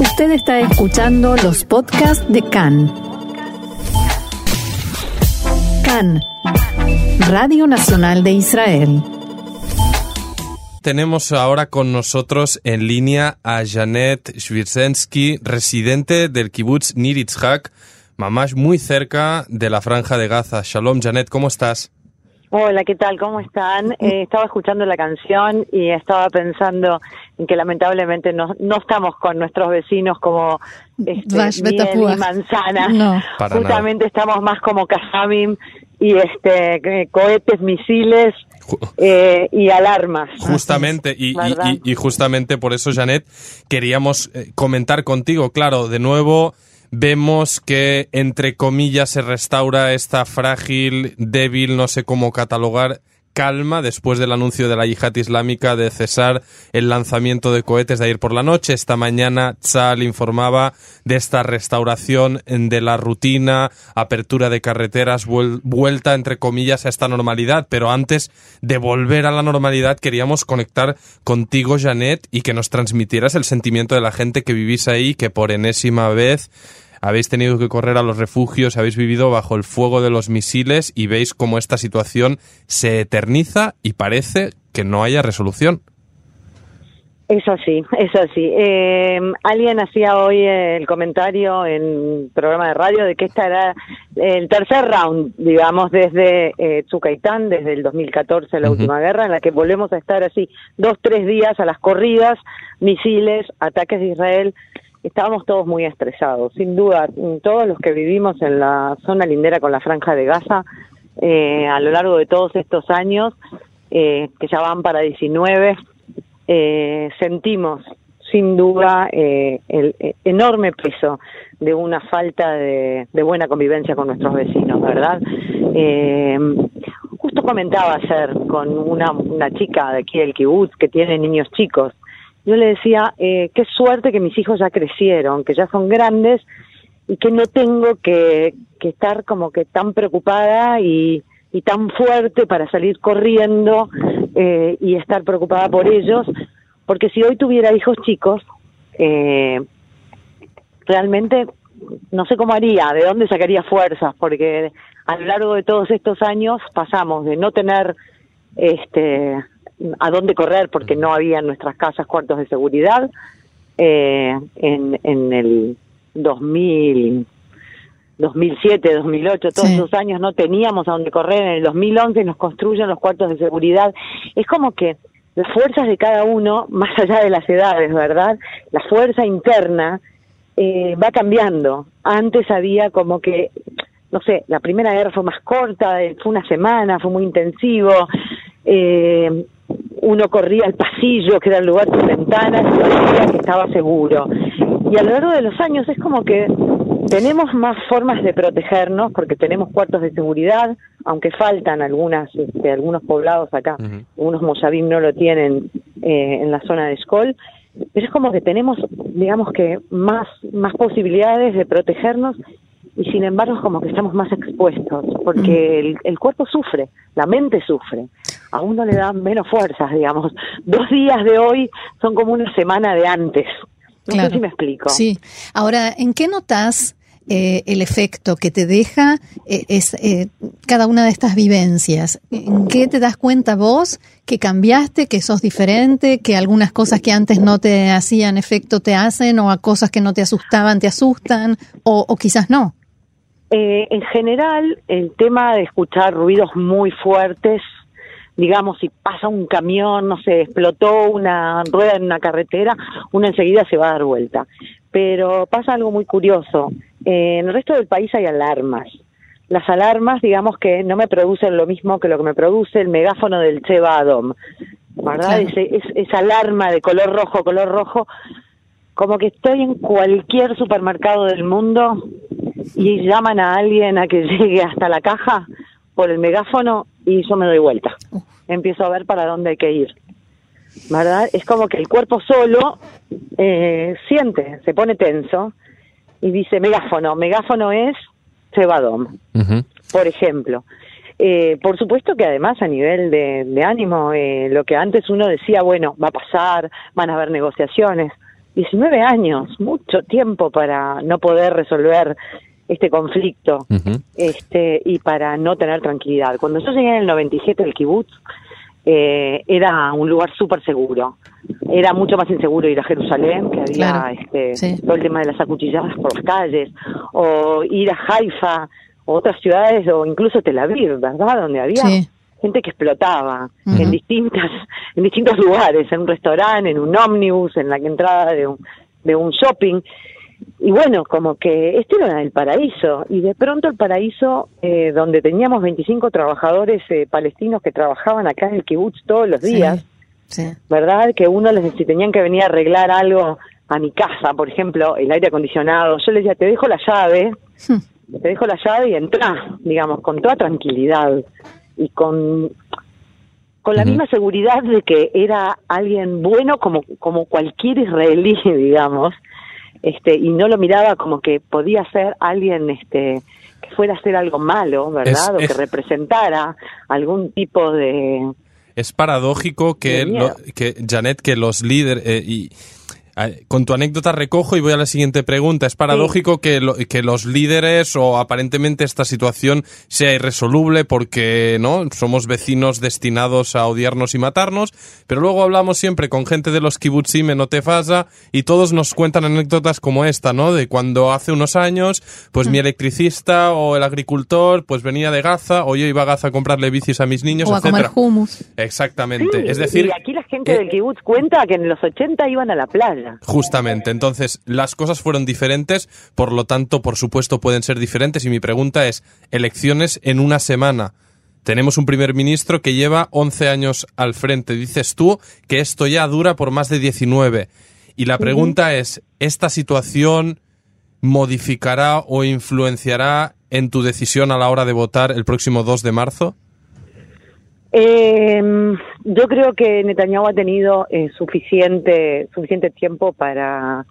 Usted está escuchando los podcasts de CAN. CAN, Radio Nacional de Israel. Tenemos ahora con nosotros en línea a Janet Schwirzensky, residente del kibbutz Nir Yitzhak, mamás muy cerca de la franja de Gaza. Shalom, Janet, ¿cómo estás? Hola, ¿qué tal? ¿Cómo están? Eh, estaba escuchando la canción y estaba pensando en que lamentablemente no, no estamos con nuestros vecinos como este, miel y manzana. No. Para Justamente estamos más como Kazamim y este cohetes, misiles eh, y alarmas. Justamente, y, y- y justamente por eso, Janet, queríamos eh, comentar contigo. Claro, de nuevo vemos que, entre comillas, se restaura esta frágil, débil, no sé cómo catalogar, calma después del anuncio de la yihad islámica de cesar el lanzamiento de cohetes de ayer por la noche. Esta mañana Tzal informaba de esta restauración de la rutina, apertura de carreteras, vuel- vuelta entre comillas a esta normalidad. Pero antes de volver a la normalidad queríamos conectar contigo, Janet, y que nos transmitieras el sentimiento de la gente que vivís ahí, que por enésima vez habéis tenido que correr a los refugios, habéis vivido bajo el fuego de los misiles y veis cómo esta situación se eterniza y parece que no haya resolución. Eso sí, eso sí. Eh, alguien hacía hoy el comentario en programa de radio de que esta era el tercer round, digamos, desde eh, Tzucaitán, desde el 2014, la Ujú. última guerra, en la que volvemos a estar así dos, tres días a las corridas, misiles, ataques de Israel. Estábamos todos muy estresados, sin duda. Todos los que vivimos en la zona lindera con la franja de Gaza, eh, a lo largo de todos estos años, eh, que ya van para 19, eh, sentimos sin duda eh, el enorme peso de una falta de, buena convivencia con nuestros vecinos, ¿verdad? Justo comentaba ayer con una, una chica de aquí del kibutz que tiene niños chicos. Yo le decía, eh, qué suerte que mis hijos ya crecieron, que ya son grandes y que no tengo que, estar como que tan preocupada y, y tan fuerte para salir corriendo eh, y estar preocupada por ellos, porque si hoy tuviera hijos chicos, eh, realmente no sé cómo haría, de dónde sacaría fuerzas, porque a lo largo de todos estos años pasamos de no tener este a dónde correr porque no había en nuestras casas cuartos de seguridad eh, en, en el 2000 2007, 2008, todos Sí. esos años no teníamos a dónde correr. En el 2011 nos construyen los cuartos de seguridad. Es como que las fuerzas de cada uno, más allá de las edades, ¿verdad? La fuerza interna eh, va cambiando. Antes había como que, no sé, la primera guerra fue más corta, fue una semana, fue muy intensivo. Eh, uno corría al pasillo, que era el lugar sin ventanas, y sabía que estaba seguro. Y a lo largo de los años es como que tenemos más formas de protegernos porque tenemos cuartos de seguridad, aunque faltan algunas, este, algunos poblados acá, Ujú. algunos moshavim no lo tienen eh, en la zona de Skol, pero es como que tenemos, digamos que más, más posibilidades de protegernos y sin embargo es como que estamos más expuestos porque el, el cuerpo sufre, la mente sufre, a uno le dan menos fuerzas, digamos. Dos días de hoy son como una semana de antes. No Claro. sé si me explico. Sí. Ahora, ¿en qué notas eh, el efecto que te deja eh, es, eh, cada una de estas vivencias? ¿En qué te das cuenta vos que cambiaste, que sos diferente, que algunas cosas que antes no te hacían efecto te hacen, o a cosas que no te asustaban te asustan, o, o quizás no? Eh, en general, el tema de escuchar ruidos muy fuertes, digamos, si pasa un camión, no sé, explotó una rueda en una carretera, uno enseguida se va a dar vuelta. Pero pasa algo muy curioso. Eh, en el resto del país hay alarmas. Las alarmas, digamos que no me producen lo mismo que lo que me produce el megáfono del Cheva Adom. ¿Verdad? Claro. Es, esa alarma de color rojo, color rojo, como que estoy en cualquier supermercado del mundo y llaman a alguien a que llegue hasta la caja por el megáfono y yo me doy vuelta. Empiezo a ver para dónde hay que ir. ¿Verdad? Es como que el cuerpo solo eh, siente, se pone tenso y dice megáfono. Megáfono es cebadom, Ujú. por ejemplo. Eh, por supuesto que además a nivel de, de ánimo, eh, lo que antes uno decía, bueno, va a pasar, van a haber negociaciones, 19 años, mucho tiempo para no poder resolver este conflicto este y para no tener tranquilidad. Cuando yo llegué en el 97 al kibutz, eh, era un lugar súper seguro. Era mucho más inseguro ir a Jerusalén, que había este, todo el tema de las acuchilladas por las calles, o ir a Haifa, o otras ciudades, o incluso Tel Aviv, ¿verdad? Donde había gente que explotaba en distintas en distintos lugares, en un restaurante, en un ómnibus, en la entrada de un, de un shopping y bueno, como que esto era el paraíso, y de pronto el paraíso, eh, donde teníamos 25 trabajadores eh, palestinos que trabajaban acá en el kibutz todos los días, ¿verdad? Que uno les si tenían que venir a arreglar algo a mi casa, por ejemplo, el aire acondicionado, yo les decía, te dejo la llave, hmm. te dejo la llave y entra, digamos, con toda tranquilidad y con con la misma seguridad de que era alguien bueno como como cualquier israelí, digamos, este y no lo miraba como que podía ser alguien este que fuera a hacer algo malo, ¿verdad? o que representara algún tipo de es paradójico que, que Janet que los líderes eh, y con tu anécdota recojo y voy a la siguiente pregunta. Es paradójico que, que los líderes o aparentemente esta situación sea irresoluble porque no somos vecinos destinados a odiarnos y matarnos, pero luego hablamos siempre con gente de los kibbutzim en Otefasa y todos nos cuentan anécdotas como esta, ¿no? De cuando hace unos años, pues mi mm. electricista o el agricultor pues venía de Gaza o yo iba a Gaza a comprarle bicis a mis niños, o a comer hummus. Exactamente. es decir, y aquí la gente del kibbutz cuenta que en los 80 iban a la playa. Justamente, entonces las cosas fueron diferentes, por lo tanto, por supuesto, pueden ser diferentes y mi pregunta es, elecciones en una semana. Tenemos un primer ministro que lleva 11 años al frente. Dices tú que esto ya dura por más de 19. Y la pregunta es, ¿esta situación modificará o influenciará en tu decisión a la hora de votar el próximo 2 de marzo? Eh, yo creo que Netanyahu ha tenido eh, suficiente suficiente tiempo para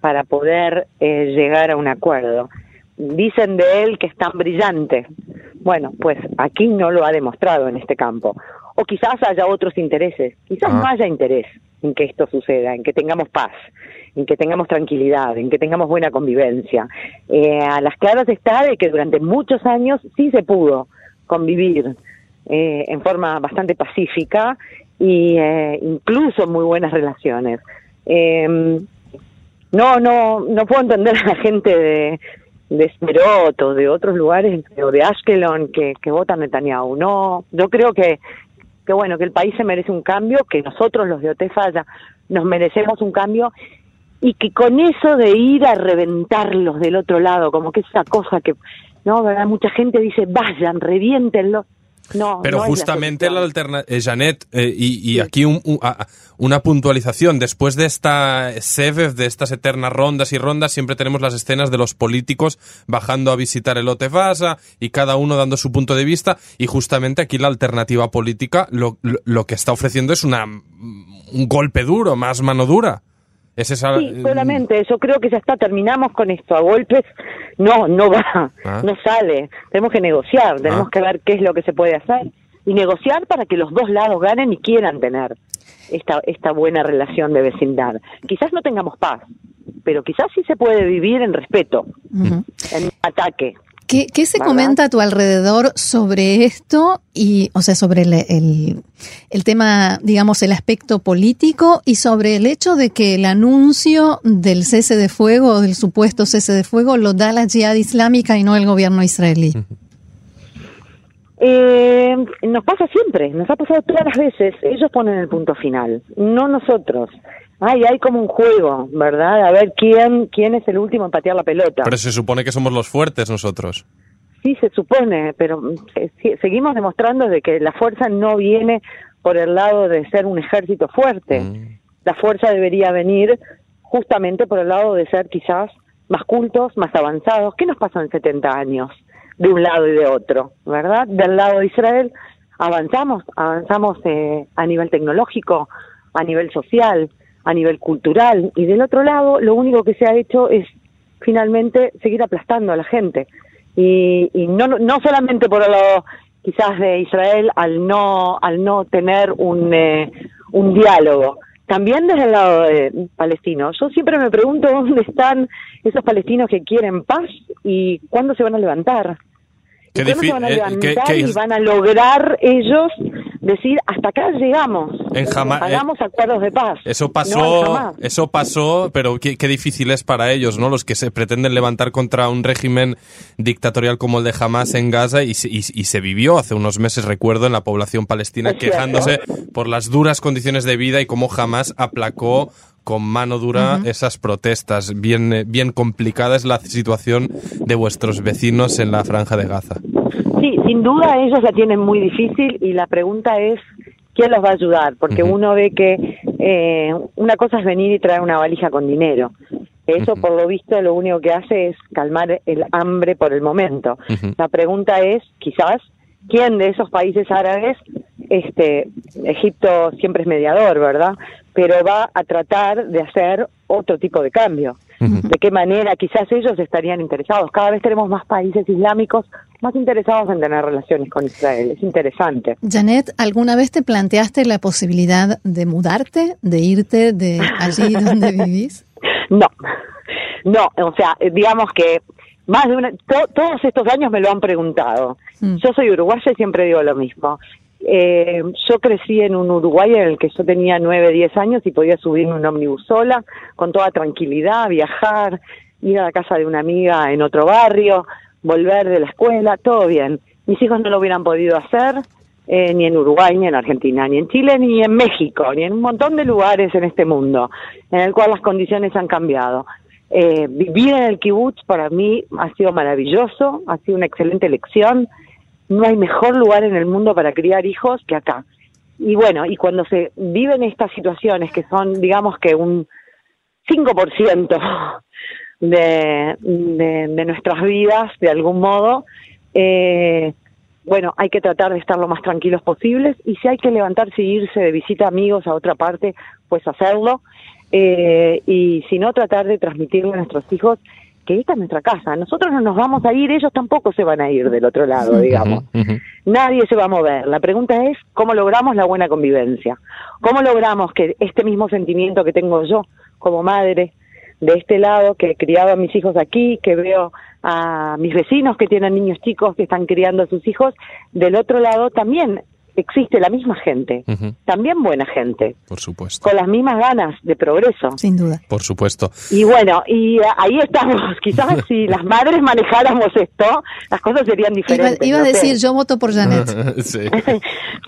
para poder eh, llegar a un acuerdo. Dicen de él que es tan brillante. Bueno, pues aquí no lo ha demostrado en este campo. O quizás haya otros intereses. Quizás ah. no haya interés en que esto suceda, en que tengamos paz, en que tengamos tranquilidad, en que tengamos buena convivencia. Eh, a las claras está de que durante muchos años sí se pudo convivir eh, en forma bastante pacífica y eh, incluso muy buenas relaciones. Em, no, no, no puedo entender a la gente de, de Smerot o de otros lugares o de Ashkelon que, que votan Netanyahu. No, yo creo que, que bueno, que el país se merece un cambio, que nosotros los de Otefalla nos merecemos un cambio y que con eso de ir a reventarlos del otro lado, como que es esa cosa que, no, ¿verdad? Mucha gente dice, vayan, reviéntenlos pero justamente la, alternativa, eh, Janet, eh, y, aquí una puntualización. Después de esta SEVEV, de estas eternas rondas y rondas, siempre tenemos las escenas de los políticos bajando a visitar el Otefasa y cada uno dando su punto de vista. Y justamente aquí la alternativa política lo, lo que está ofreciendo es una, un golpe duro, más mano dura. Sí, solamente, yo creo que ya está, terminamos con esto, a golpes no, no va, ah. no sale, tenemos que negociar, tenemos ah. que ver qué es lo que se puede hacer y negociar para que los dos lados ganen y quieran tener esta, esta buena relación de vecindad. Quizás no tengamos paz, pero quizás sí se puede vivir en respeto, en ataque. ¿Qué, se comenta a tu alrededor sobre esto y, o sea, sobre el, el, tema, digamos, el aspecto político y sobre el hecho de que el anuncio del cese de fuego, del supuesto cese de fuego, lo da la Jihad Islámica y no el gobierno israelí? Eh, nos pasa siempre, nos ha pasado todas las veces. Ellos ponen el punto final, no nosotros ay, hay como un juego, ¿verdad? A ver quién, quién es el último en patear la pelota. Pero se supone que somos los fuertes nosotros. Sí, se supone, pero eh, seguimos demostrando de que la fuerza no viene por el lado de ser un ejército fuerte. Mm. La fuerza debería venir justamente por el lado de ser quizás más cultos, más avanzados. ¿Qué nos pasó en 70 años? De un lado y de otro, ¿verdad? Del lado de Israel avanzamos, avanzamos eh, a nivel tecnológico, a nivel social, a nivel cultural y del otro lado lo único que se ha hecho es finalmente seguir aplastando a la gente y, y no no solamente por el lado quizás de Israel al no al no tener un eh, un diálogo también desde el lado de palestino. Yo siempre me pregunto dónde están esos palestinos que quieren paz y cuándo se van a levantar. Qué ¿Cuándo se van a eh, levantar qué- qué- y van a lograr ellos decir hasta acá llegamos? En Jama- eh, Hagamos acuerdos de paz. Eso pasó, eso pasó, pero qué, qué difícil es para ellos, ¿no? Los que se pretenden levantar contra un régimen dictatorial como el de Hamas en Gaza y se, y- y se vivió hace unos meses, recuerdo, en la población palestina Es cierto. quejándose por las duras condiciones de vida y cómo Hamas aplacó con mano dura esas protestas. Bien, eh, bien complicada es la situación de vuestros vecinos en la franja de Gaza. Sí, sin duda ellos la tienen muy difícil y la pregunta es quién los va a ayudar, porque uno ve que eh, una cosa es venir y traer una valija con dinero. Eso, por lo visto, lo único que hace es calmar el hambre por el momento. La pregunta es, quizás, ¿quién de esos países árabes, este, Egipto siempre es mediador, ¿verdad? Pero va a tratar de hacer otro tipo de cambio. ¿De qué manera? Quizás ellos estarían interesados. Cada vez tenemos más países islámicos más interesados en tener relaciones con Israel. Es interesante. Janet, ¿alguna vez te planteaste la posibilidad de mudarte, de irte de allí donde vivís? No, no, o sea, eh, digamos que más de una, to- todos estos años me lo han preguntado. Mm. Yo soy uruguaya y siempre digo lo mismo. Eh, yo crecí en un Uruguay en el que yo tenía nueve, diez años y podía subir en un ómnibus sola, con toda tranquilidad, viajar, ir a la casa de una amiga en otro barrio, volver de la escuela, todo bien. Mis hijos no lo hubieran podido hacer eh, ni en Uruguay, ni en Argentina, ni en Chile, ni en México, ni en un montón de lugares en este mundo, en el cual las condiciones han cambiado. Eh, vivir en el kibutz para mí ha sido maravilloso, ha sido una excelente elección. No hay mejor lugar en el mundo para criar hijos que acá. Y bueno, y cuando se viven estas situaciones que son, digamos que un 5% de, de, de nuestras vidas, de algún modo, eh, bueno, hay que tratar de estar lo más tranquilos posibles y si hay que levantarse y irse de visita a amigos a otra parte, pues hacerlo. Eh, y si no, tratar de transmitirle a nuestros hijos que esta es nuestra casa. Nosotros no nos vamos a ir, ellos tampoco se van a ir del otro lado, digamos. Nadie se va a mover. La pregunta es cómo logramos la buena convivencia. ¿Cómo logramos que este mismo sentimiento que tengo yo como madre de este lado, que he criado a mis hijos aquí, que veo a mis vecinos que tienen niños chicos que están criando a sus hijos, del otro lado también existe la misma gente, también buena gente, Por supuesto. con las mismas ganas de progreso. Sin duda. Por supuesto. Y bueno, y eh, ahí estamos. Quizás si las madres manejáramos esto, las cosas serían diferentes. iba a no decir, yo voto por Janet. sí.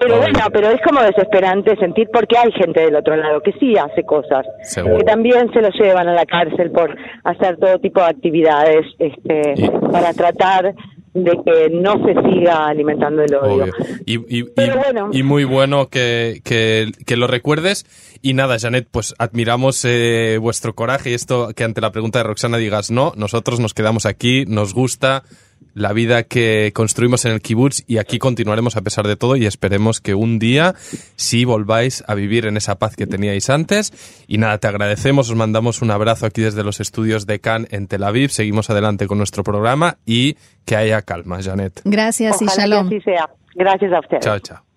Pero bueno, pero es como desesperante sentir porque hay gente del otro lado que sí hace cosas, Seguro. que también se lo llevan a la cárcel por hacer todo tipo de actividades este, Y- para tratar de que no se siga alimentando el odio. Y, y- bueno. y muy bueno que, que- que lo recuerdes. Y nada, Janet, pues admiramos eh, vuestro coraje y esto que ante la pregunta de Roxana digas no, nosotros nos quedamos aquí, nos gusta la vida que construimos en el kibutz y aquí continuaremos a pesar de todo y esperemos que un día sí volváis a vivir en esa paz que teníais antes. Y nada, te agradecemos, os mandamos un abrazo aquí desde los estudios de Cannes en Tel Aviv, seguimos adelante con nuestro programa y que haya calma, Janet. Gracias y Ojalá que shalom. así sea. Gracias a ustedes. Chao, chao.